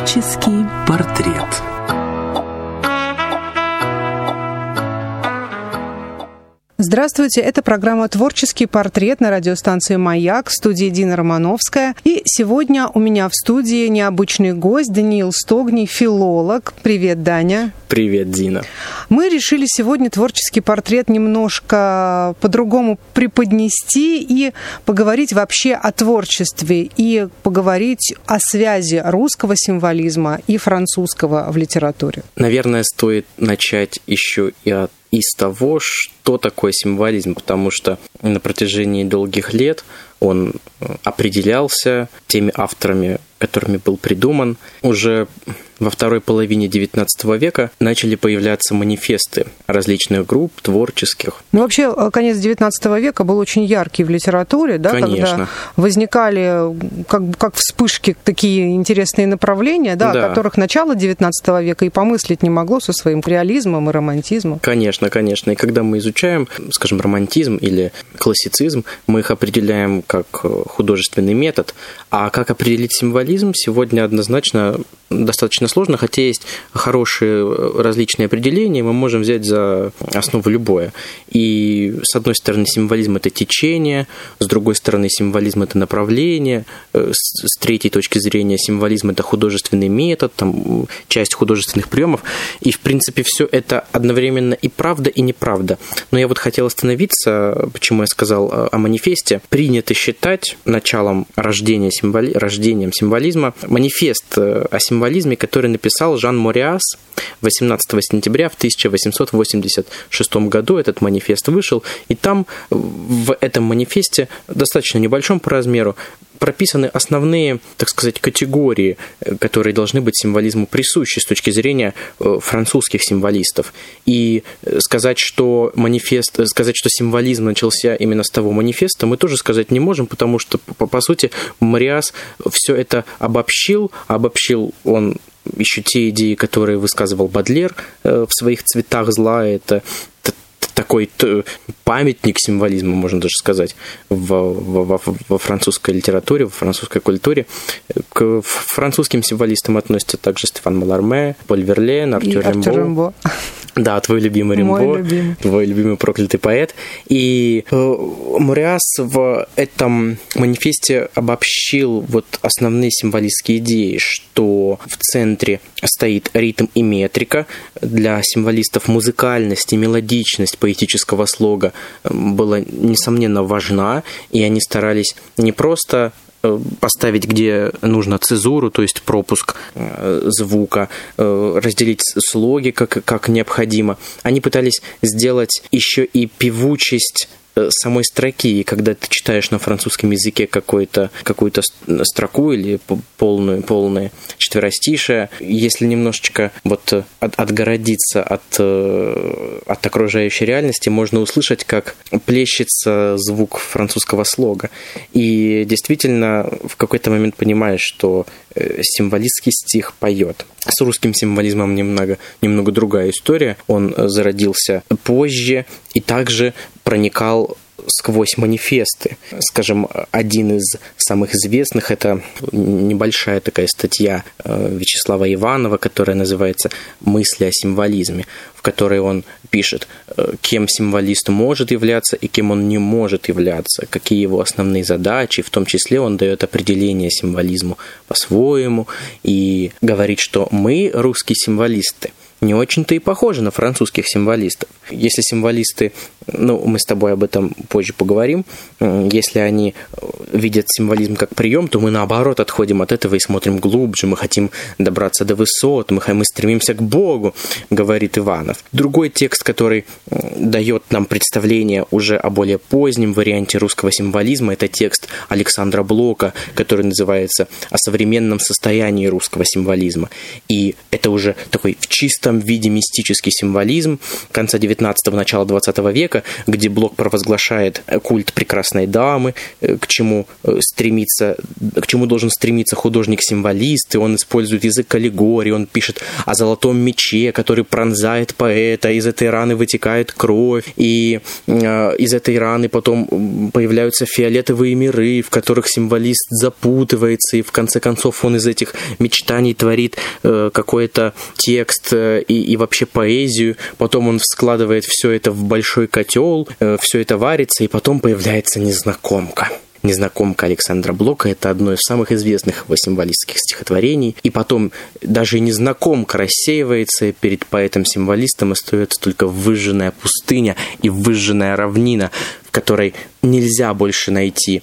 Творческий портрет. Здравствуйте, это программа «Творческий портрет» на радиостанции «Маяк» в студии Дина Романовская. И сегодня у меня в студии необычный гость Даниил Стогний, филолог. Привет, Даня. Привет, Дина. Мы решили сегодня творческий портрет немножко по-другому преподнести и поговорить вообще о творчестве и поговорить о связи русского символизма и французского в литературе. Наверное, стоит начать еще и от из того, что такое символизм, потому что на протяжении долгих лет он определялся теми авторами, которыми был придуман. Уже во второй половине XIX века начали появляться манифесты различных групп, творческих. Ну, вообще, э, конец XIX века был очень яркий в литературе, да, Конечно. когда возникали как, как вспышки такие интересные направления, да, Да. о которых начало XIX века и помыслить не могло со своим реализмом и романтизмом. Конечно, конечно. И когда мы изучаем, скажем, романтизм или классицизм, мы их определяем как э, художественный метод. А как определить символизм, сегодня однозначно достаточно сложно, хотя есть хорошие э, различные определения, мы можем взять за основу любое. И с одной стороны символизм это течение, с другой стороны символизм это направление, э, с третьей точки зрения символизм это художественный метод, там часть художественных приемов. И в принципе все это одновременно и правда, и неправда. Но я вот хотел остановиться, почему я сказал о манифесте. Принято считать началом рождения символи... рождением символизма манифест э, о символизме, который написал Жан Мориас 18 сентября в 1886 году этот манифест вышел, и там в этом манифесте, достаточно небольшом по размеру, прописаны основные, так сказать, категории, которые должны быть символизму присущи с точки зрения э, французских символистов. И э, сказать, что манифест, э, сказать, что символизм начался именно с того манифеста, мы тоже сказать не можем, потому что, по, по сути, Мариас все это обобщил, обобщил он еще те идеи, которые высказывал Бадлер э, в своих цветах зла, это такой памятник символизма, можно даже сказать, во, во- во французской литературе, во французской культуре. К французским символистам относятся также Стефан Маларме, Поль Верлен, Артюр Рембо. Рембо. Да, твой любимый Рембо. Мой любимый. Твой любимый проклятый поэт. И э, Мориас в этом манифесте обобщил вот основные символистские идеи, что в центре стоит ритм и метрика. Для символистов музыкальность и мелодичность поэтического слога э, была, несомненно, важна, и они старались не просто поставить, где нужно цезуру, то есть пропуск э, звука, э, разделить слоги, как, как необходимо. Они пытались сделать еще и певучесть э, самой строки, и когда ты читаешь на французском языке какую-то какую-то строку или полную, полное четверостишее, если немножечко вот э, от- отгородиться от, э, от окружающей реальности, можно услышать, как плещется звук французского слога. И действительно, в какой-то момент понимаешь, что э, символистский стих поет. С русским символизмом немного, немного другая история. Он зародился позже и также проникал сквозь манифесты. Скажем, один из самых известных это небольшая такая статья э, Вячеслава Иванова, которая называется «Мысли о символизме», в которой он пишет, э, кем символист может являться и кем он не может являться, какие его основные задачи, в том числе он дает определение символизму по-своему и говорит, что мы, русские символисты, не очень-то и похожи на французских символистов. Если символисты, ну, мы с тобой об этом позже поговорим, если они э, видят символизм как прием, то мы наоборот отходим от этого и смотрим глубже, мы хотим добраться до высот, мы, мы стремимся к Богу, говорит Иванов. Другой текст, который дает нам представление уже о более позднем варианте русского символизма, это текст Александра Блока, который называется «О современном состоянии русского символизма». И это уже такой в чистом чистом виде мистический символизм конца 19-го, начала 20 века, где Блок провозглашает культ прекрасной дамы, э, к чему э, стремится, к чему должен стремиться художник-символист, и он использует язык аллегории, он пишет о золотом мече, который пронзает поэта, из этой раны вытекает кровь, и э, из этой раны потом появляются фиолетовые миры, в которых символист запутывается, и в конце концов он из этих мечтаний творит э, какой-то текст э, и, и вообще поэзию, потом он складывает все это в большой котел, э, все это варится, и потом появляется незнакомка. Незнакомка Александра Блока – это одно из самых известных его символистских стихотворений. И потом даже незнакомка рассеивается, перед поэтом-символистом остается только выжженная пустыня и выжженная равнина, в которой нельзя больше найти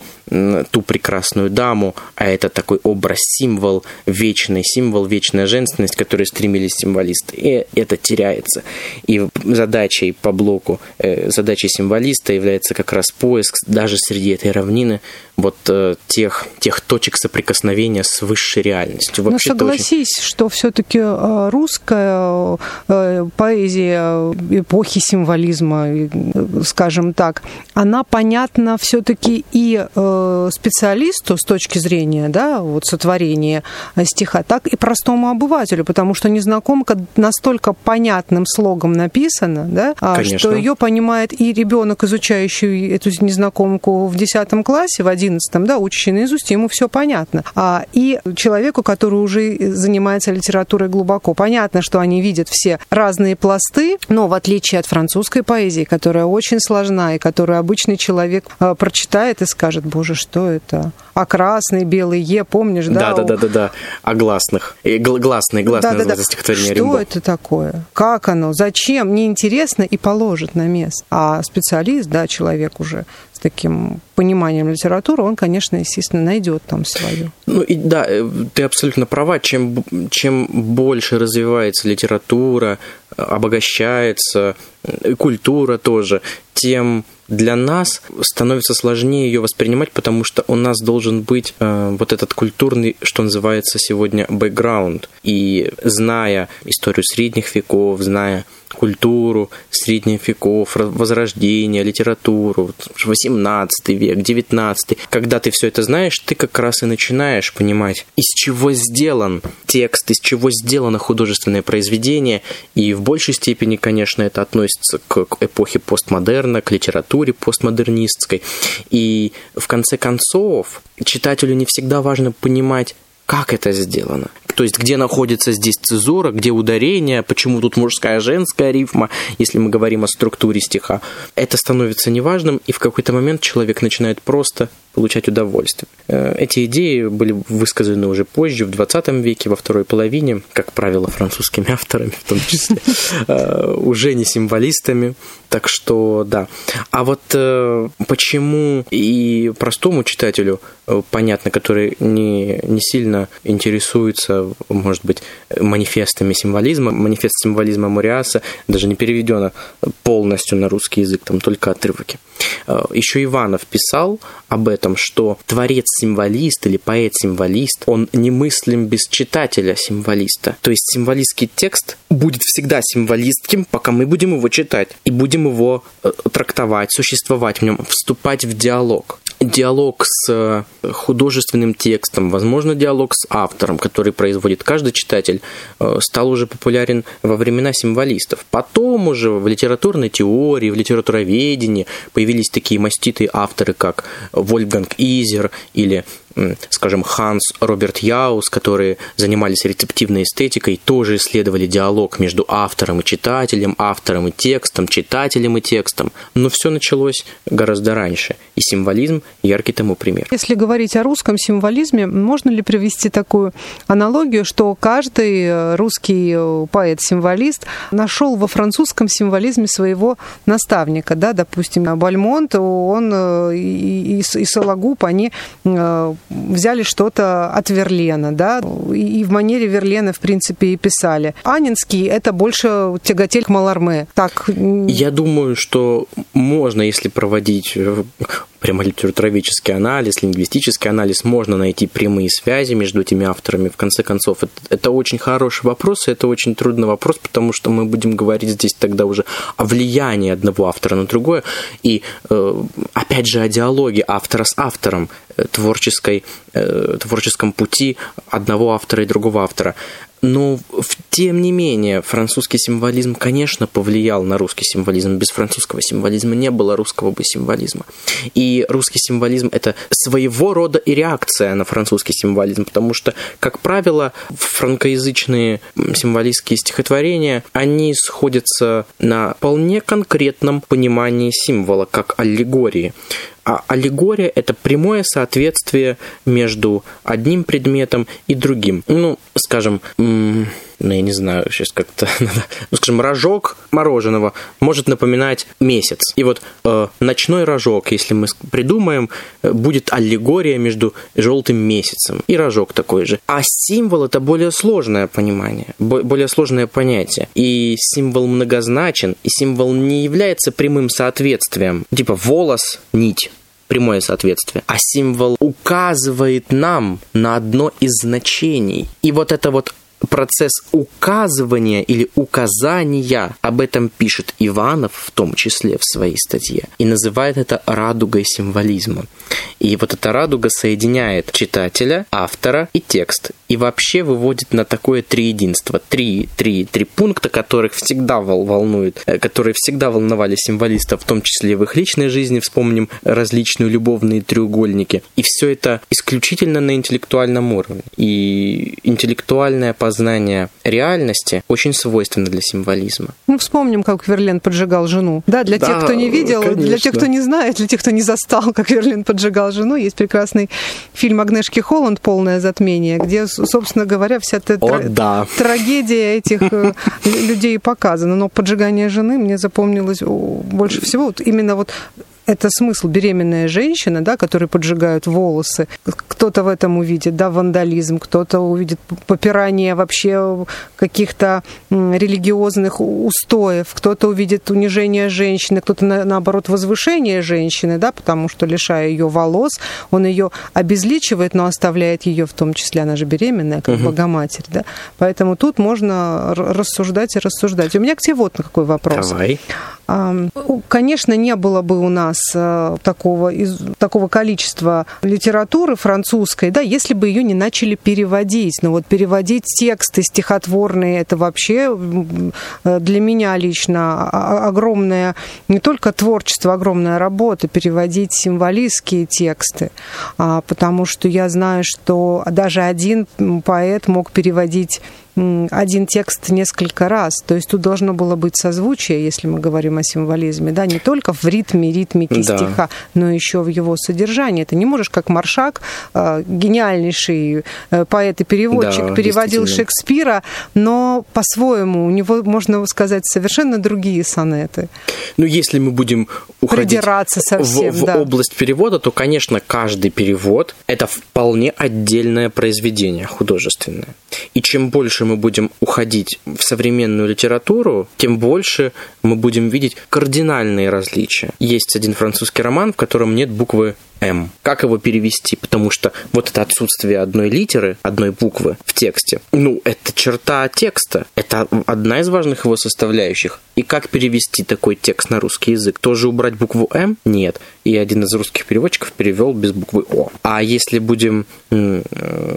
ту прекрасную даму, а это такой образ-символ, вечный символ, вечная женственность, к которой стремились символисты. И это теряется. И задачей по блоку, э, задачей символиста является как раз поиск даже среди этой равнины вот э, тех, тех точек соприкосновения с высшей реальностью. Но согласись, очень... что все-таки э, русская поэзия эпохи символизма, скажем так, она понятна все-таки и э, специалисту с точки зрения да, вот сотворения стиха, так и простому обывателю, потому что незнакомка настолько понятным слогом написана, да, а, Конечно. что ее понимает и ребенок, изучающий эту незнакомку в 10 классе, в 11, да, учащий наизусть, ему все понятно. А, и человеку, который уже занимается литературой глубоко, понятно, что они видят все разные пласты, но в отличие от французской поэзии, которая очень сложна и которую обычный человек э, прочитает и скажет, боже, что это? А красный, белый Е, помнишь, да? Да, да, да, да, да. О гласных. И гласные, гласные да, да, да. стихотворение Что Римбо. это такое? Как оно? Зачем? Неинтересно и положит на место. А специалист, да, человек уже с таким пониманием литературы, он, конечно, естественно, найдет там свою. Ну и да, э, ты абсолютно права. Чем, чем больше развивается литература, обогащается э, культура тоже, тем для нас становится сложнее ее воспринимать, потому что у нас должен быть э, вот этот культурный, что называется сегодня, бэкграунд. И зная историю средних веков, зная культуру средних веков, возрождение, литературу, 18 век, 19 Когда ты все это знаешь, ты как раз и начинаешь понимать, из чего сделан текст, из чего сделано художественное произведение. И в большей степени, конечно, это относится к эпохе постмодерна, к литературе постмодернистской. И в конце концов, читателю не всегда важно понимать, как это сделано. То есть, где находится здесь цезура, где ударение, почему тут мужская, женская рифма, если мы говорим о структуре стиха. Это становится неважным, и в какой-то момент человек начинает просто получать удовольствие. Э, эти идеи были высказаны уже позже, в 20 веке, во второй половине, как правило, французскими авторами, в том числе, э, уже не символистами. Так что, да. А вот э, почему и простому читателю, понятно, который не, не сильно интересуется, может быть, манифестами символизма, манифест символизма Муриаса даже не переведено полностью на русский язык, там только отрывки. Еще Иванов писал об этом, что творец-символист или поэт-символист, он немыслим без читателя-символиста. То есть символистский текст будет всегда символистским, пока мы будем его читать и будем его э, трактовать, существовать в нем, вступать в диалог диалог с э, художественным текстом, возможно, диалог с автором, который производит каждый читатель, э, стал уже популярен во времена символистов. Потом уже в литературной теории, в литературоведении появились такие маститые авторы, как Вольфганг Изер или скажем, Ханс, Роберт Яус, которые занимались рецептивной эстетикой, тоже исследовали диалог между автором и читателем, автором и текстом, читателем и текстом. Но все началось гораздо раньше, и символизм яркий тому пример. Если говорить о русском символизме, можно ли привести такую аналогию, что каждый э, русский э, поэт-символист нашел во французском символизме своего наставника, да, допустим, Бальмонт, он э, и, и, и Сологуб, они взяли что-то от Верлена, да, и в манере Верлена, в принципе, и писали. Анинский — это больше тяготель к Маларме. Так. Я думаю, что можно, если проводить прямо литературоведческий анализ, лингвистический анализ, можно найти прямые связи между этими авторами. В конце концов, это, это очень хороший вопрос, и это очень трудный вопрос, потому что мы будем говорить здесь тогда уже о влиянии одного автора на другое, и э, опять же о диалоге автора с автором, э, творческой, э, творческом пути одного автора и другого автора. Но, тем не менее, французский символизм, конечно, повлиял на русский символизм. Без французского символизма не было русского бы символизма. И русский символизм – это своего рода и реакция на французский символизм, потому что, как правило, франкоязычные символистские стихотворения, они сходятся на вполне конкретном понимании символа, как аллегории. А аллегория – это прямое соответствие между одним предметом и другим. Ну, скажем, ну, я не знаю, сейчас как-то, ну, скажем, рожок мороженого может напоминать месяц. И вот э, ночной рожок, если мы придумаем, э, будет аллегория между желтым месяцем и рожок такой же. А символ это более сложное понимание, более сложное понятие. И символ многозначен, и символ не является прямым соответствием. Типа волос, нить прямое соответствие, а символ указывает нам на одно из значений. И вот это вот процесс указывания или указания, об этом пишет Иванов в том числе в своей статье, и называет это радугой символизма. И вот эта радуга соединяет читателя, автора и текст, и вообще выводит на такое триединство. Три, три, три пункта, которых всегда волнуют, э, которые всегда волновали символистов, в том числе в их личной жизни, вспомним различные любовные треугольники. И все это исключительно на интеллектуальном уровне. И интеллектуальное познание реальности очень свойственно для символизма. Ну, вспомним, как Верлен поджигал жену. Да, для да, тех, кто не видел, конечно. для тех, кто не знает, для тех, кто не застал, как Верлен поджигал жену, есть прекрасный фильм Агнешки Холланд «Полное затмение», где, собственно говоря, вся эта О, тра- да. трагедия этих э, людей показана. Но поджигание жены мне запомнилось больше всего. Вот именно вот это смысл беременная женщина, да, которые поджигают волосы. Кто-то в этом увидит, да, вандализм, кто-то увидит попирание вообще каких-то религиозных устоев, кто-то увидит унижение женщины, кто-то на, наоборот возвышение женщины, да, потому что лишая ее волос, он ее обезличивает, но оставляет ее в том числе, она же беременная, как угу. Богоматерь, да. Поэтому тут можно рассуждать и рассуждать. У меня к тебе вот какой вопрос. Давай. Конечно, не было бы у нас э, такого, такого количества литературы французской, да, если бы ее не начали переводить. Но вот переводить тексты стихотворные, это вообще э, для меня лично огромное, не только творчество, огромная работа, переводить символистские тексты, а, потому что я знаю, что даже один поэт мог переводить один текст несколько раз. То есть тут должно было быть созвучие, если мы говорим о символизме, да, не только в ритме, ритмике да. стиха, но еще в его содержании. Ты не можешь, как Маршак, э, гениальнейший э, поэт и переводчик, да, переводил Шекспира, но по-своему у него, можно сказать, совершенно другие сонеты. Ну, если мы будем уходить совсем, в, в да. область перевода, то, конечно, каждый перевод – это вполне отдельное произведение художественное. И чем больше мы будем уходить в современную литературу, тем больше мы будем видеть кардинальные различия. Есть один французский роман, в котором нет буквы М. Как его перевести? Потому что вот это отсутствие одной литеры, одной буквы в тексте, ну, это черта текста. Это одна из важных его составляющих. И как перевести такой текст на русский язык? Тоже убрать букву М? Нет. И один из русских переводчиков перевел без буквы О. А если будем э,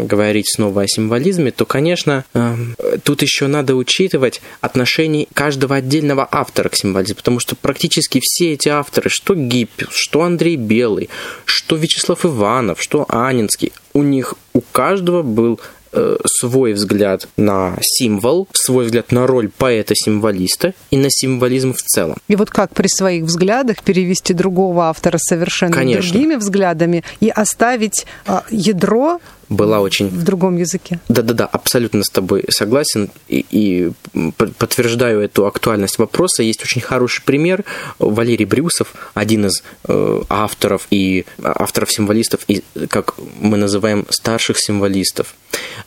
говорить снова о символизме, то, конечно, э, тут еще надо учитывать отношение каждого отдельного автора к символизму, потому что практически все эти авторы, что Гиппиус, что Андрей Белый, что Вячеслав Иванов, что Анинский, у них у каждого был э, свой взгляд на символ, свой взгляд на роль поэта-символиста и на символизм в целом. И вот как при своих взглядах перевести другого автора совершенно Конечно. другими взглядами и оставить э, ядро была очень... В другом языке. Да-да-да, абсолютно с тобой согласен и, и подтверждаю эту актуальность вопроса. Есть очень хороший пример. Валерий Брюсов, один из э, авторов и авторов-символистов, и, как мы называем, старших символистов.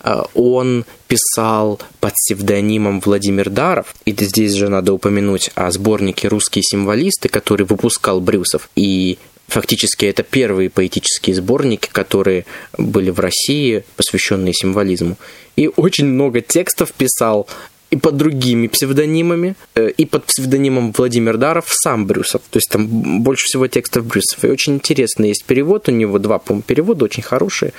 Э, он писал под псевдонимом Владимир Даров, и здесь же надо упомянуть о сборнике «Русские символисты», который выпускал Брюсов, и Фактически это первые поэтические сборники, которые были в России, посвященные символизму. И очень много текстов писал и под другими псевдонимами, э, и под псевдонимом Владимир Даров сам Брюсов. То есть там больше всего текстов Брюсов. И очень интересно есть перевод, у него два, по-моему, перевода очень хорошие,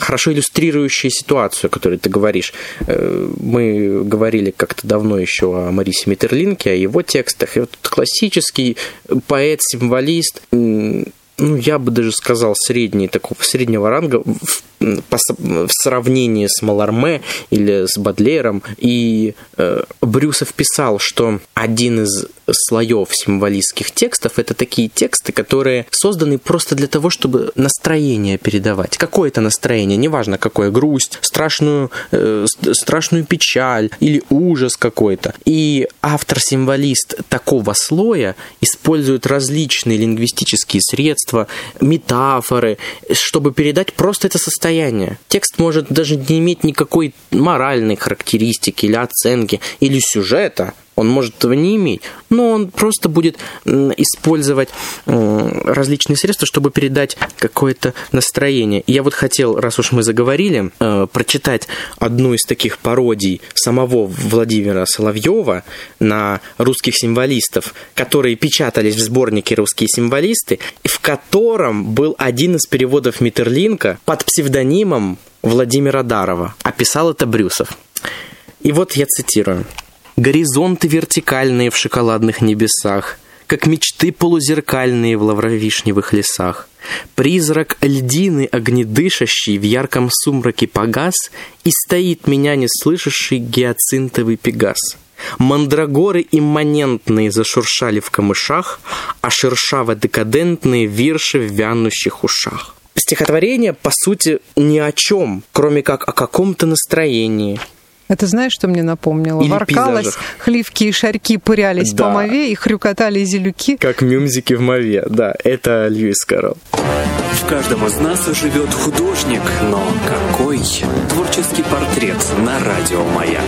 хорошо иллюстрирующие ситуацию, о которой ты говоришь. Э, мы говорили как-то давно еще о Марисе Миттерлинке, о его текстах. И вот классический поэт-символист, ну, я бы даже сказал, средний, такого среднего ранга в по, в сравнении с Маларме или с Бадлером. И э, Брюсов писал, что один из слоев символистских текстов это такие тексты, которые созданы просто для того, чтобы настроение передавать. Какое-то настроение, неважно какое, грусть, страшную, э, страшную печаль или ужас какой-то. И автор-символист такого слоя использует различные лингвистические средства, метафоры, чтобы передать просто это состояние состояние. Текст может даже не иметь никакой моральной характеристики или оценки, или сюжета, он может этого не иметь, но он просто будет использовать различные средства, чтобы передать какое-то настроение. Я вот хотел, раз уж мы заговорили, э, прочитать одну из таких пародий самого Владимира Соловьева на русских символистов, которые печатались в сборнике «Русские символисты», в котором был один из переводов Миттерлинка под псевдонимом Владимира Дарова. Описал это Брюсов. И вот я цитирую. Горизонты вертикальные в шоколадных небесах, Как мечты полузеркальные в лавровишневых лесах. Призрак льдины огнедышащий в ярком сумраке погас, И стоит меня не слышащий гиацинтовый пегас. Мандрагоры имманентные зашуршали в камышах, А шершаво-декадентные вирши в вянущих ушах. Стихотворение, по сути, ни о чем, кроме как о каком-то настроении, это знаешь, что мне напомнило? Или Воркалось, пейзажах. хливки и шарьки пырялись Да. по мове и хрюкотали зелюки. Как мюмзики в мове, да, это Льюис Кэрролл. В каждом из нас живет художник, но какой? Творческий портрет на радио «Маяк».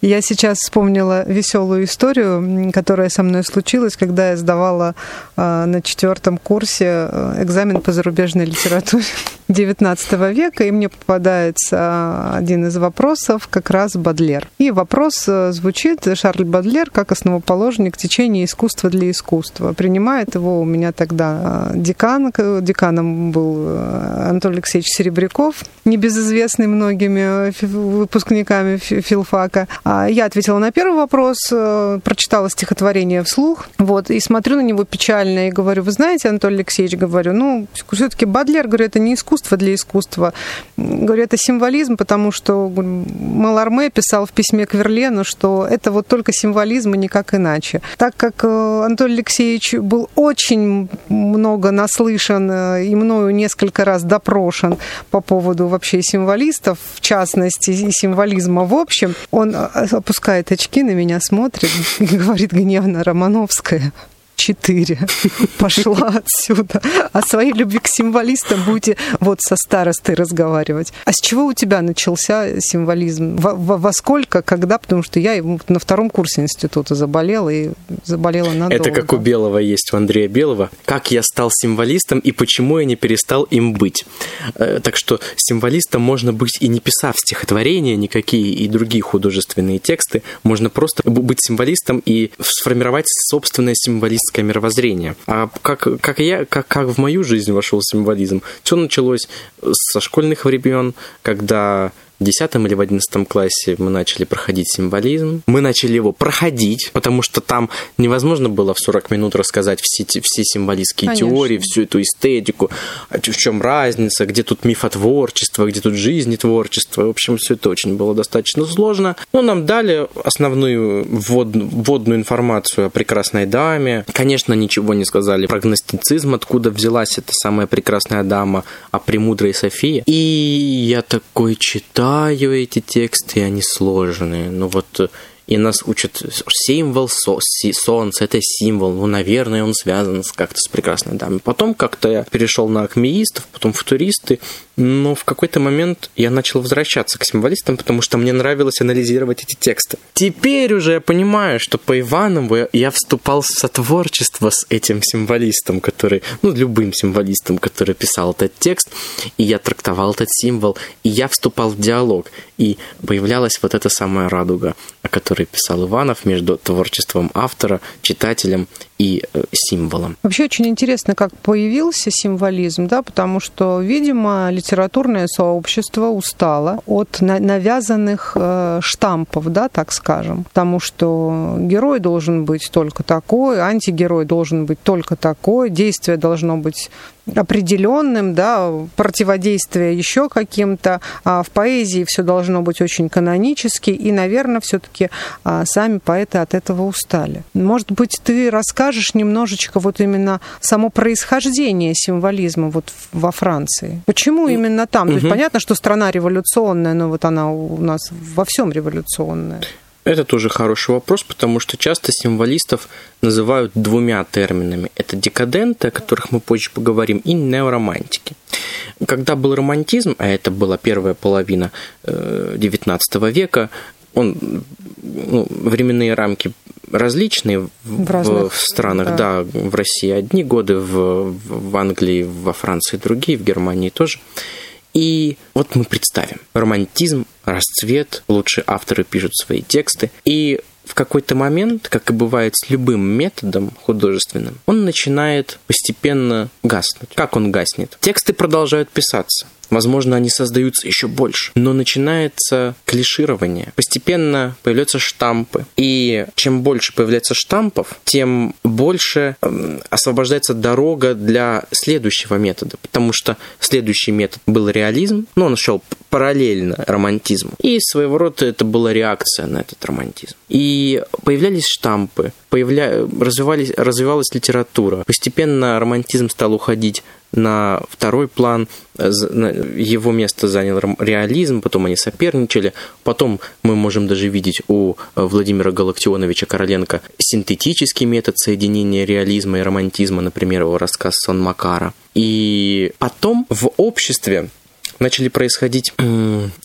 Я сейчас вспомнила веселую историю, которая со мной случилась, когда я сдавала а, на четвертом курсе э, экзамен по зарубежной литературе XIX века, и мне попадается один из вопросов как раз Бадлер. И вопрос э, звучит Шарль Бадлер как основоположник течения искусства для искусства. Принимает его у меня тогда а, декан, деканом был э, Анатолий Алексеевич Серебряков, небезызвестный многими э, выпускниками фи- филфака. А Я ответила на первый вопрос, э, прочитала стихотворение вслух, вот, и смотрю на него печально и говорю, вы знаете, Анатолий Алексеевич, говорю, ну, все-таки Бадлер, говорю, это не искусство для искусства, говорю, это символизм, потому что Маларме писал в письме к Верлену, что это вот только символизм и никак иначе. Так как э, Анатолий Алексеевич был очень много наслышан э, и мною несколько раз допрошен по поводу вообще символистов, в частности, и символизма в общем, он э, опускает очки на меня, смотрит и говорит гневно Романовская. Четыре. Пошла отсюда. О своей любви к символистам будете вот со старостой разговаривать. А с чего у тебя начался символизм? Во, во- сколько, когда? Потому что я на втором курсе института заболела и заболела надолго. Это как у Белого есть, у Андрея Белого. Как я стал символистом и почему я не перестал им быть. Э, Так что символистом можно быть и не писав стихотворения никакие и другие художественные тексты. Можно просто быть символистом и сформировать собственное символистское мировоззрение. А как, как я, как, как в мою жизнь вошел символизм? Все началось со школьных времен, когда в 10 или в 11 классе мы начали проходить символизм. Мы начали его проходить, потому что там невозможно было в 40 минут рассказать все, все символистские Конечно. теории, всю эту эстетику, а в чем разница, где тут мифотворчество, где тут жизнетворчество. В общем, все это очень было достаточно сложно. Но нам дали основную ввод- вводную информацию о прекрасной даме. Конечно, ничего не сказали про гностицизм, откуда взялась эта самая прекрасная дама, о премудрой Софии. И я такой читаю эти тексты, и они сложные. Ну вот э, и нас учат символ со, солнца, это символ, ну, наверное, он связан с, как-то с прекрасной дамой. Потом как-то я перешел на акмеистов, потом футуристы, но в какой-то момент я начал возвращаться к символистам, потому что мне нравилось анализировать эти тексты. Теперь уже я понимаю, что по Иванову я вступал в сотворчество с этим символистом, который, ну, любым символистом, который писал этот текст, и я трактовал этот символ, и я вступал в диалог, и появлялась вот эта самая радуга, о которой писал Иванов между творчеством автора, читателем и э, символом. Вообще очень интересно, как появился символизм, да, потому что, видимо, литературное сообщество устало от навязанных э, штампов, да, так скажем, потому что герой должен быть только такой, антигерой должен быть только такой, действие должно быть определенным, да, противодействие еще каким-то. А в поэзии все должно быть очень канонически, и, наверное, все-таки а, сами поэты от этого устали. Может быть, ты расскажешь немножечко вот именно само происхождение символизма вот во Франции. Почему именно там? Угу. То есть понятно, что страна революционная, но вот она у нас во всем революционная. Это тоже хороший вопрос, потому что часто символистов называют двумя терминами. Это декаденты, о которых мы позже поговорим, и неоромантики. Когда был романтизм, а это была первая половина XIX э, века, он, ну, временные рамки различные в, разных, в странах, да. да, в России одни годы, в, в Англии, во Франции другие, в Германии тоже. И вот мы представим. Романтизм, расцвет, лучшие авторы пишут свои тексты. И в какой-то момент, как и бывает с любым методом художественным, он начинает постепенно гаснуть. Как он гаснет? Тексты продолжают писаться. Возможно, они создаются еще больше. Но начинается клиширование. Постепенно появляются штампы. И чем больше появляется штампов, тем больше эм, освобождается дорога для следующего метода. Потому что следующий метод был реализм, но он шел параллельно романтизму. И своего рода это была реакция на этот романтизм. И появлялись штампы, появля... развивались... развивалась литература. Постепенно романтизм стал уходить на второй план, его место занял реализм, потом они соперничали, потом мы можем даже видеть у Владимира Галактионовича Короленко синтетический метод соединения реализма и романтизма, например, его рассказ «Сон Макара». И потом в обществе начали происходить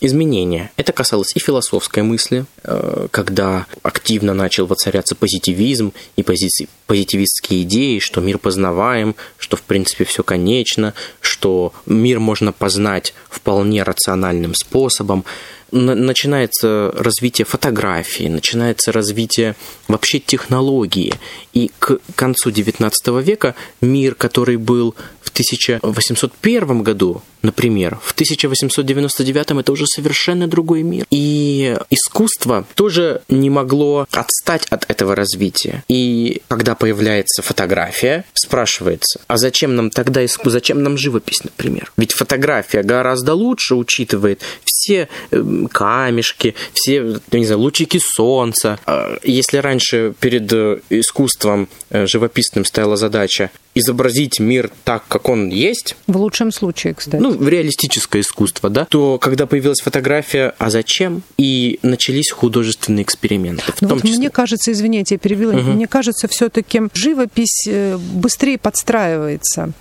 изменения. Это касалось и философской мысли, э, когда активно начал воцаряться позитивизм и пози позитивистские идеи, что мир познаваем, что в принципе все конечно, что мир можно познать вполне рациональным способом начинается развитие фотографии, начинается развитие вообще технологии. И к концу XIX века мир, который был в 1801 году, например, в 1899 это уже совершенно другой мир. И искусство тоже не могло отстать от этого развития. И когда появляется фотография, спрашивается, а зачем нам тогда искусство, зачем нам живопись, например? Ведь фотография гораздо лучше учитывает все эм, камешки, все, не знаю, лучики солнца. А если раньше перед э, искусством э, живописным стояла задача изобразить мир так, как он есть. В лучшем случае, кстати. Ну, в реалистическое искусство, да. То, когда появилась фотография, а зачем? И начались художественные эксперименты. В ну, том вот числе. Мне кажется, извините, я перебила, угу. мне кажется, все-таки живопись э, быстрее подстраивается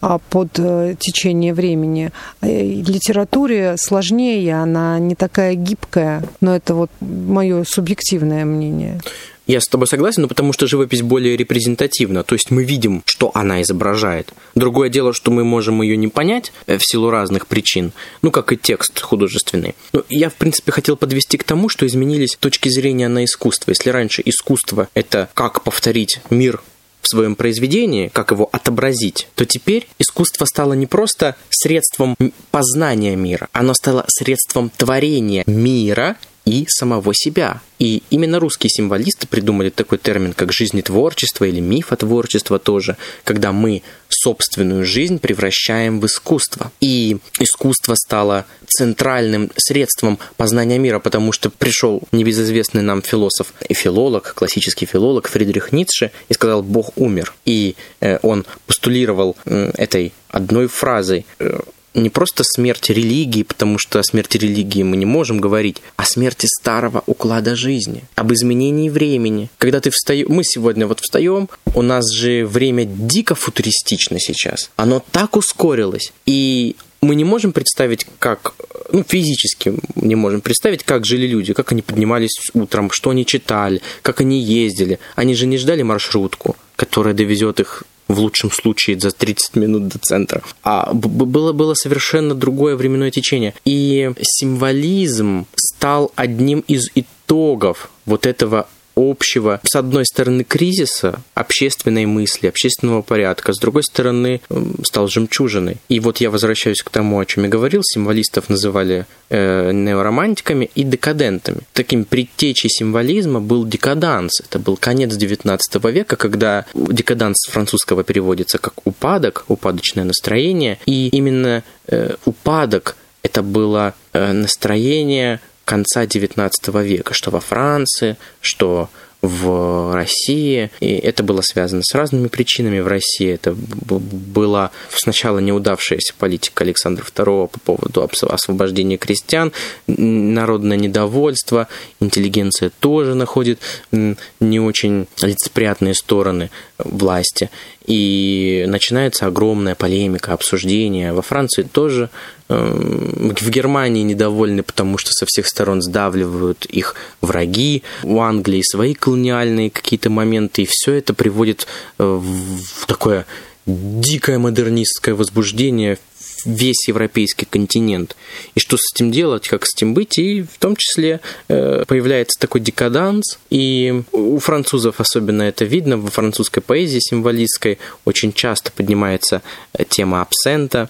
а, под э, течение времени. Э, литературе сложнее, она не такая гибкая, но это вот мое субъективное мнение. Я с тобой согласен, но потому что живопись более репрезентативна, то есть мы видим, что она изображает. Другое дело, что мы можем ее не понять э, в силу разных причин, ну, как и текст художественный. Но я, в принципе, хотел подвести к тому, что изменились точки зрения на искусство. Если раньше искусство – это как повторить мир в своем произведении, как его отобразить, то теперь искусство стало не просто средством познания мира, оно стало средством творения мира и самого себя. И именно русские символисты придумали такой термин, как жизнетворчество или мифотворчество тоже, когда мы собственную жизнь превращаем в искусство. И искусство стало центральным средством познания мира, потому что пришел небезызвестный нам философ и филолог, классический филолог Фридрих Ницше и сказал «Бог умер». И э, он постулировал этой одной фразой э, не просто смерть религии, потому что о смерти религии мы не можем говорить, а смерти старого уклада жизни, об изменении времени. Когда ты встаешь, мы сегодня вот встаем, у нас же время дико футуристично сейчас. Оно так ускорилось. И мы не можем представить, как, ну, физически не можем представить, как жили люди, как они поднимались утром, что они читали, как они ездили. Они же не ждали маршрутку, которая довезет их в лучшем случае за 30 минут до центра. А было, было совершенно другое временное течение. И символизм стал одним из итогов вот этого общего, с одной стороны, кризиса общественной мысли, общественного порядка, с другой стороны, стал жемчужиной. И вот я возвращаюсь к тому, о чем я говорил, символистов называли э, неоромантиками и декадентами. Таким предтечей символизма был декаданс. Это был конец XIX века, когда декаданс с французского переводится как упадок, упадочное настроение, и именно э, упадок это было э, настроение конца XIX века, что во Франции, что в России. И это было связано с разными причинами в России. Это была сначала неудавшаяся политика Александра II по поводу освобождения крестьян, народное недовольство, интеллигенция тоже находит не очень лицеприятные стороны власти. И начинается огромная полемика, обсуждение. Во Франции тоже Эм, в Германии недовольны, потому что со всех сторон сдавливают их враги. У Англии свои колониальные какие-то моменты. И все это приводит э, в такое дикое модернистское возбуждение весь европейский континент. И что с этим делать, как с этим быть, и в том числе э, появляется такой декаданс, и у французов особенно это видно, во французской поэзии символистской очень часто поднимается э, тема абсента,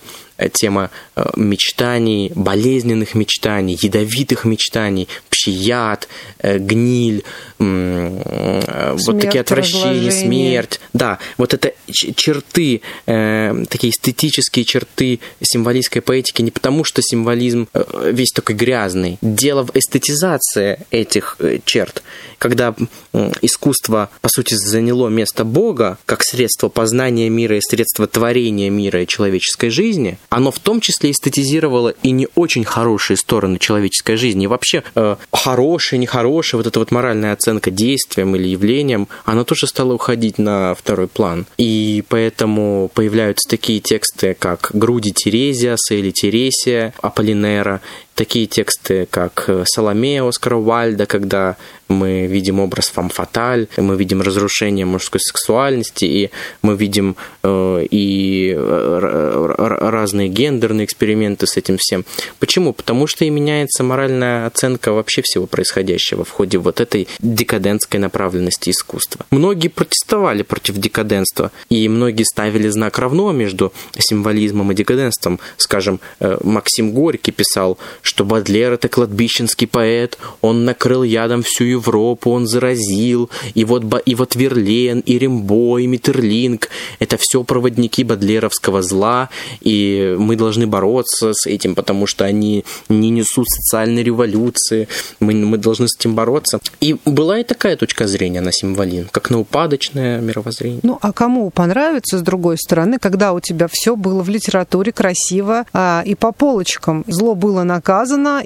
тема мечтаний, болезненных мечтаний, ядовитых мечтаний, пчияд, гниль, смерть, вот такие отвращения, смерть. Да, вот это черты, такие эстетические черты символистской поэтики не потому, что символизм э, весь такой грязный. Дело в эстетизации этих э, черт. Когда искусство, по сути, заняло место Бога как средство познания мира и средство творения мира и человеческой жизни, оно в том числе эстетизировало и не очень хорошие стороны человеческой жизни. И вообще э, хорошие, нехорошие, вот эта вот моральная оценка действиям или явлениям, она тоже стала уходить на второй план. И поэтому появляются такие тексты, как «Груди Терезиаса» или «Тересия» Аполлинера, такие тексты, как «Соломея» Оскара Уальда, когда мы видим образ фам-фаталь, мы видим разрушение мужской сексуальности, и мы видим э, и разные гендерные эксперименты с этим всем. Почему? Потому что и меняется моральная оценка вообще всего происходящего в ходе вот этой декадентской направленности искусства. Многие протестовали против декаденства, и многие ставили знак равно между символизмом и декаденством. Скажем, э, Максим Горький писал, что Бадлер – это кладбищенский поэт, он накрыл ядом всю Европу, он заразил, и вот, и вот Верлен, и Рембо, и Миттерлинг – это все проводники бадлеровского зла, и мы должны бороться с этим, потому что они не несут социальной революции, мы, мы должны с этим бороться. И была и такая точка зрения на символизм, как на упадочное мировоззрение. Ну, а кому понравится, с другой стороны, когда у тебя все было в литературе красиво а, и по полочкам, зло было наказано,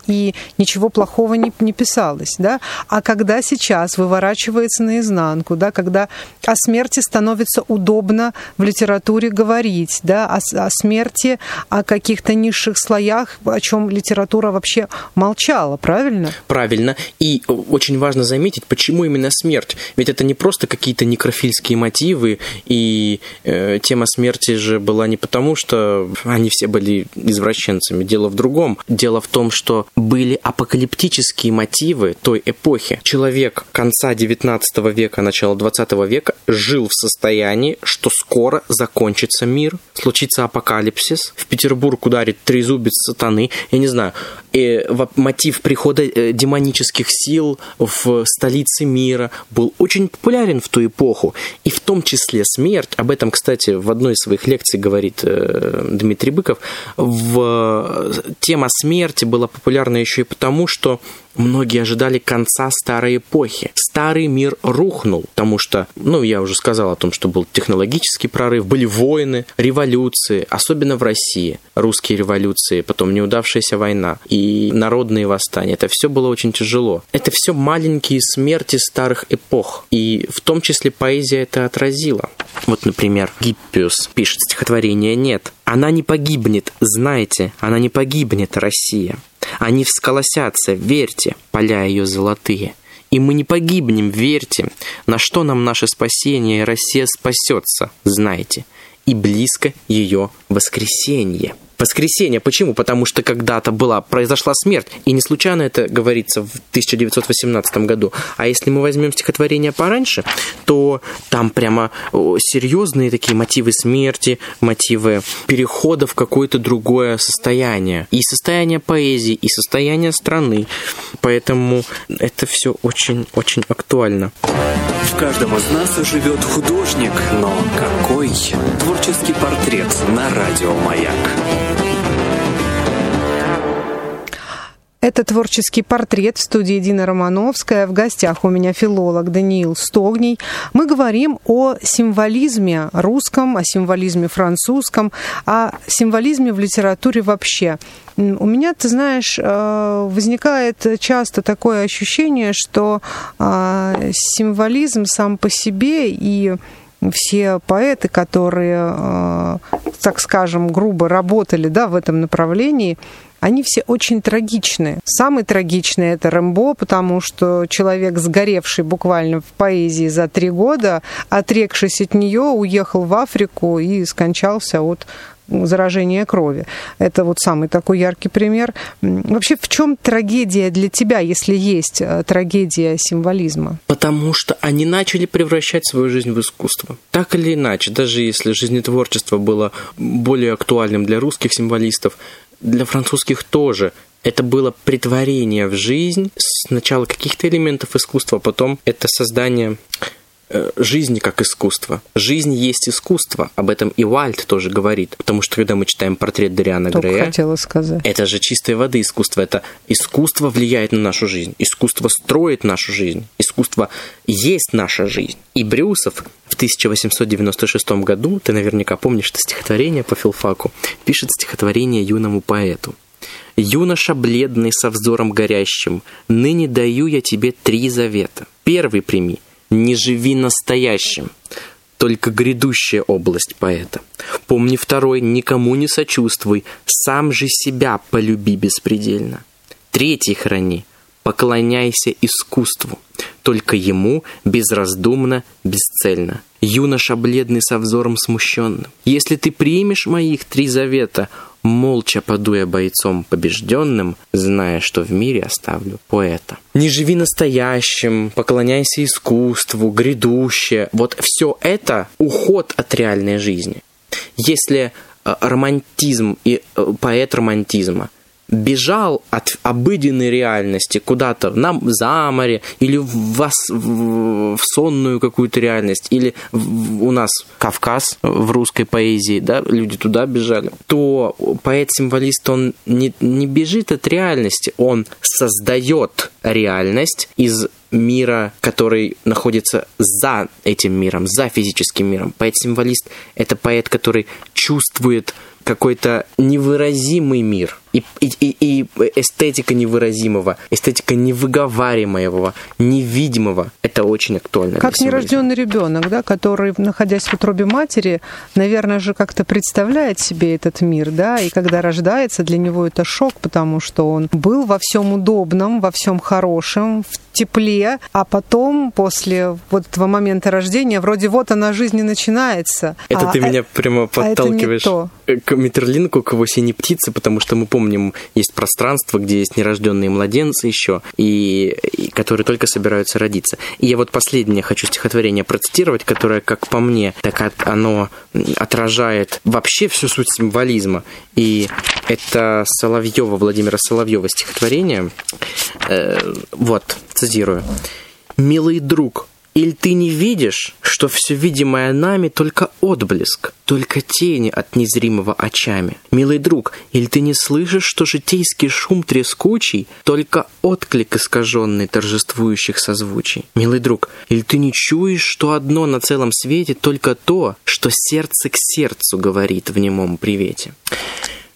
и ничего плохого не, не писалось, да? А когда сейчас выворачивается наизнанку, да, когда о смерти становится удобно в литературе говорить, да, о, о смерти, о каких-то низших слоях, о чем литература вообще молчала, правильно? Правильно. И очень важно заметить, почему именно смерть. Ведь это не просто какие-то некрофильские мотивы, и э, тема смерти же была не потому, что они все были извращенцами. Дело в другом. Дело в том, что были апокалиптические мотивы той эпохи. Человек конца 19 века, начала 20 века жил в состоянии, что скоро закончится мир, случится апокалипсис, в Петербург ударит трезубец сатаны, я не знаю, и мотив прихода э, демонических сил в столице мира был очень популярен в ту эпоху, и в том числе смерть, об этом, кстати, в одной из своих лекций говорит э, Дмитрий Быков, в... тема смерти было популярно еще и потому, что многие ожидали конца старой эпохи. Старый мир рухнул, потому что, ну, я уже сказал о том, что был технологический прорыв, были войны, революции, особенно в России. Русские революции, потом неудавшаяся война и народные восстания. Это все было очень тяжело. Это все маленькие смерти старых эпох. И в том числе поэзия это отразила. Вот, например, Гиппиус пишет стихотворение «Нет». Она не погибнет, знайте, она не погибнет, Россия. Они всколосятся, верьте, поля ее золотые. И мы не погибнем, верьте. На что нам наше спасение, Россия спасется, знайте. И близко ее воскресенье. Воскресенье. Почему? Потому что когда-то была, произошла смерть. И не случайно это говорится в 1918 году. А если мы возьмем стихотворение пораньше, то там прямо серьезные такие мотивы смерти, мотивы перехода в какое-то другое состояние. И состояние поэзии, и состояние страны. Поэтому это все очень-очень актуально. В каждом из нас живет художник, но какой? Творческий портрет на радио «Маяк». Это творческий портрет в студии Дина Романовская. В гостях у меня филолог Даниил Стогний. Мы говорим о символизме русском, о символизме французском, о символизме в литературе вообще. У меня, ты знаешь, э, возникает часто такое ощущение, что э, символизм сам по себе и все поэты, которые, э, так скажем, грубо работали да, в этом направлении, они все очень трагичные. Самый трагичный это Рэмбо, потому что человек, сгоревший буквально в поэзии за три года, отрекшись от нее, уехал в Африку и скончался от заражения крови. Это вот самый такой яркий пример. Вообще, в чем трагедия для тебя, если есть э, трагедия символизма? Потому что они начали превращать свою жизнь в искусство. Так или иначе, даже если жизнетворчество было более актуальным для русских символистов, для французских тоже. Это было притворение в жизнь сначала каких-то элементов искусства, а потом это создание э, жизни как искусство. Жизнь есть искусство. Об этом и Уальт тоже говорит. Потому что когда мы читаем портрет Дариана Только Грея, хотела сказать. это же чистой воды искусство. Это искусство влияет на нашу жизнь. Искусство строит нашу жизнь. Искусство есть наша жизнь. И Брюсов в 1896 году, ты наверняка помнишь это стихотворение по филфаку, пишет стихотворение юному поэту. «Юноша бледный со взором горящим, ныне даю я тебе три завета. Первый прими, не живи настоящим, только грядущая область поэта. Помни второй, никому не сочувствуй, сам же себя полюби беспредельно. Третий храни, поклоняйся искусству, только ему безраздумно, бесцельно. Юноша бледный со взором смущенным. Если ты примешь моих три завета, молча паду я бойцом побежденным, зная, что в мире оставлю поэта. Не живи настоящим, поклоняйся искусству, грядущее. Вот все это уход от реальной жизни. Если э, романтизм и э, поэт романтизма – бежал от обыденной реальности куда-то на, за море или в, вас, в, в сонную какую-то реальность, или в, у нас Кавказ в русской поэзии, да, люди туда бежали, то поэт-символист, он не, не бежит от реальности, он создает реальность из мира, который находится за этим миром, за физическим миром. Поэт-символист — это поэт, который чувствует какой-то невыразимый мир. И, и, и эстетика невыразимого, эстетика невыговариваемого, невидимого. Это очень актуально. Как нерожденный ребенок, да, который, находясь в утробе матери, наверное же как-то представляет себе этот мир, да, и когда рождается, для него это шок, потому что он был во всем удобном, во всем хорошем, в тепле, а потом, после вот этого момента рождения, вроде вот она жизнь и начинается. Это а, ты меня прямо подталкиваешь а к Митерлинку, к его синей птице, потому что мы помним, есть пространство, где есть нерожденные младенцы еще, и, и которые только собираются родиться. И я вот последнее хочу стихотворение процитировать, которое, как по мне, так оно отражает вообще всю суть символизма. И это Соловьева, Владимира Соловьева стихотворение. Э, вот, цитирую. «Милый друг, Или ты не видишь, что все видимое нами только отблеск, только тени от незримого очами? Милый друг, или ты не слышишь, что житейский шум трескучий, только отклик искаженный торжествующих созвучий? Милый друг, или ты не чуешь, что одно на целом свете только то, что сердце к сердцу говорит в немом привете?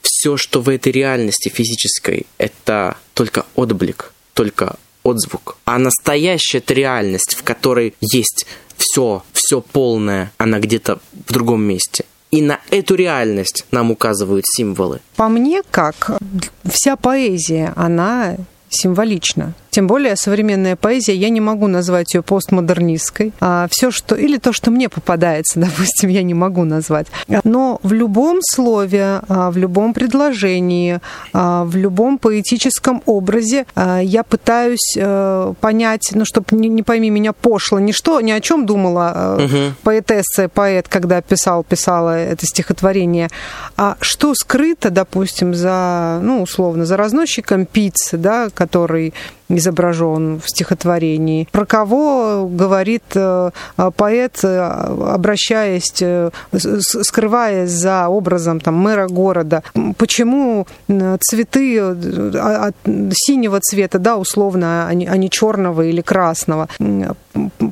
Все, что в этой реальности физической, это только отблик, только отзвук. А настоящая реальность, в которой есть все, все полное, она где-то в другом месте. И на эту реальность нам указывают символы. По мне, как вся поэзия, она символична. Тем более современная поэзия, я не могу назвать ее постмодернистской. А все, что... Или то, что мне попадается, допустим, я не могу назвать. Но в любом слове, а, в любом предложении, а, в любом поэтическом образе а, я пытаюсь э, понять, ну, чтобы не, не пойми меня пошло, ни что, ни о чем думала угу. поэтесса, поэт, когда писал, писала это стихотворение, а что скрыто, допустим, за, ну, условно, за разносчиком пиццы, да, который изображен в стихотворении. Про кого говорит э, поэт, э, обращаясь, э, скрываясь за образом там, мэра города. Почему цветы от синего цвета, да, условно, а не, а черного или красного?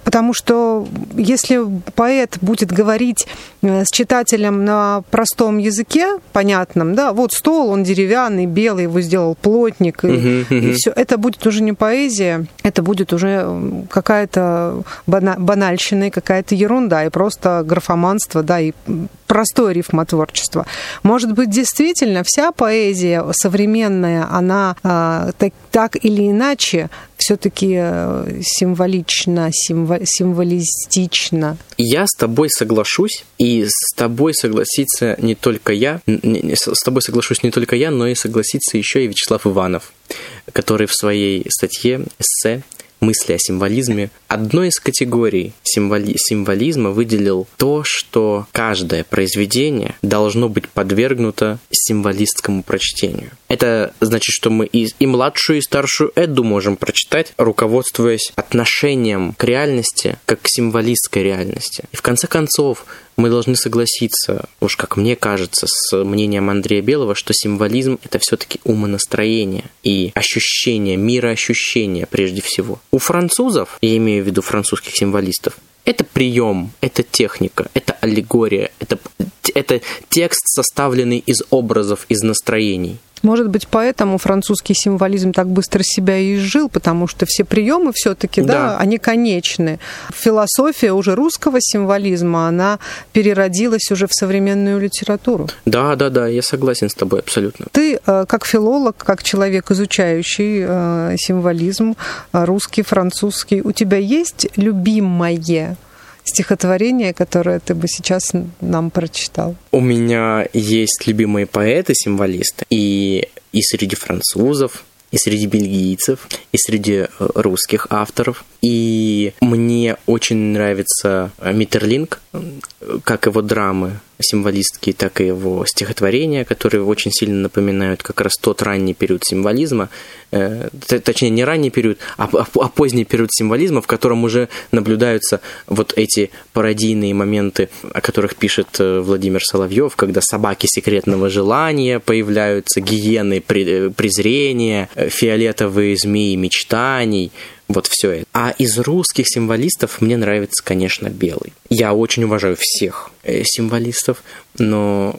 Потому что если поэт будет говорить с читателем на простом языке, понятном, да, вот стол, он деревянный, белый, его сделал плотник, и, uh-huh. и все, это будет уже не поэзия, это будет уже какая-то банальщина и какая-то ерунда, и просто графоманство, да, и простое рифмотворчество. Может быть, действительно, вся поэзия современная, она э, так, так или иначе все-таки э, символично, символ, символистично. Я с тобой соглашусь, и с тобой согласится не только я, с тобой соглашусь не только я, но и согласится еще и Вячеслав Иванов, который в своей статье, эссе мысли о символизме. Одной из категорий символи символизма выделил то, что каждое произведение должно быть подвергнуто символистскому прочтению. Это значит, что мы и, и младшую, и старшую Эдду можем прочитать, руководствуясь отношением к реальности, как к символистской реальности. И в конце концов, мы должны согласиться, уж как мне кажется, с мнением Андрея Белого, что символизм — это все-таки умонастроение и ощущение, мироощущение прежде всего. У французов, я имею в виду французских символистов, это прием, это техника, это аллегория, это, это текст, составленный из образов, из настроений. Может быть, поэтому французский символизм так быстро себя и изжил, потому что все приемы все-таки, да. да, они конечны. Философия уже русского символизма, она переродилась уже в современную литературу. Да, да, да, я согласен с тобой абсолютно. Ты, э, как филолог, как человек, изучающий э, символизм э, русский, французский, у тебя есть любимое стихотворение, которое ты бы сейчас нам прочитал? У меня есть любимые поэты-символисты, и, и среди французов, и среди бельгийцев, и среди э, русских авторов. И мне очень нравится Миттерлинг, как его драмы символистские, так и его стихотворения, которые очень сильно напоминают как раз тот ранний период символизма, э, точнее не ранний период, а, а, а поздний период символизма, в котором уже наблюдаются вот эти пародийные моменты, о которых пишет э, Владимир Соловьев, когда собаки секретного желания появляются, гиены э, презрения, фиолетовые змеи мечтаний, вот все это. А из русских символистов мне нравится, конечно, белый. Я очень уважаю всех э, символистов, но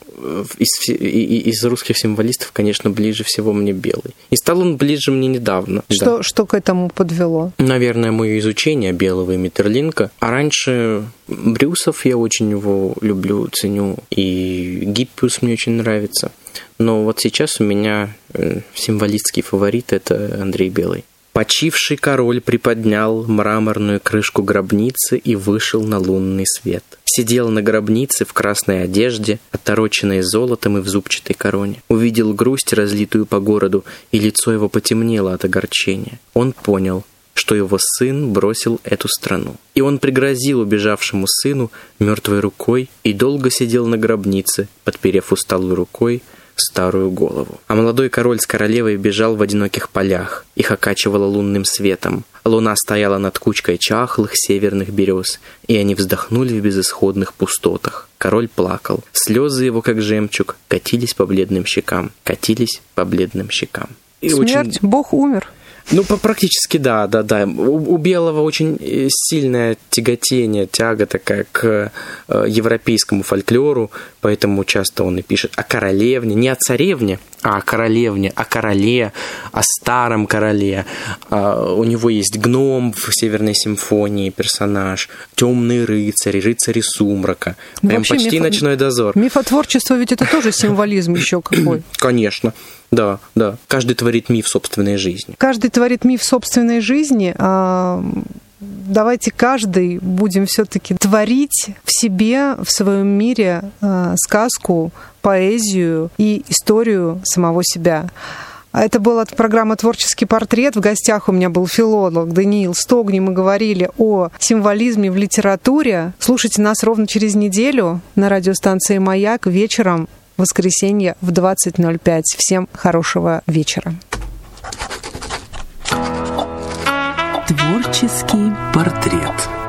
из, из русских символистов, конечно, ближе всего мне белый. И стал он ближе мне недавно. Что, да. что к этому подвело? Наверное, мое изучение белого и Миттерлинка. А раньше Брюсов я очень его люблю, ценю. И Гиппиус мне очень нравится. Но вот сейчас у меня э, символистский фаворит – это Андрей Белый. Почивший король приподнял мраморную крышку гробницы и вышел на лунный свет. Сидел на гробнице в красной одежде, отороченной золотом и в зубчатой короне. Увидел грусть, разлитую по городу, и лицо его потемнело от огорчения. Он понял, что его сын бросил эту страну. И он пригрозил убежавшему сыну мертвой рукой и долго сидел на гробнице, подперев усталой рукой старую голову. А молодой король с королевой бежал в одиноких полях. Их окачивало лунным светом. Луна стояла над кучкой чахлых северных берез, и они вздохнули в безысходных пустотах. Король плакал. Слезы его, как жемчуг, катились по бледным щекам. Катились по бледным щекам. И Смерть, очень... Бог умер. Ну, практически да, да, да. У, у Белого очень э, сильное тяготение, тяга такая к э, европейскому фольклору, поэтому часто он и пишет о королевне, не о царевне, о королевне, о короле, о старом короле. А, у него есть гном в Северной симфонии, персонаж, темные рыцари, рыцари сумрака. Ну, Прям почти миф... ночной дозор. Мифотворчество ведь это тоже символизм еще какой. Конечно. Да, да. Каждый творит миф собственной жизни. Каждый творит миф собственной жизни. А давайте каждый будем все-таки творить в себе, в своем мире а, сказку, поэзию и историю самого себя. Это была программа «Творческий портрет». В гостях у меня был филолог Даниил Стогни. Мы говорили о символизме в литературе. Слушайте нас ровно через неделю на радиостанции «Маяк» вечером воскресенье в 20.05. Всем хорошего вечера. Творческий портрет.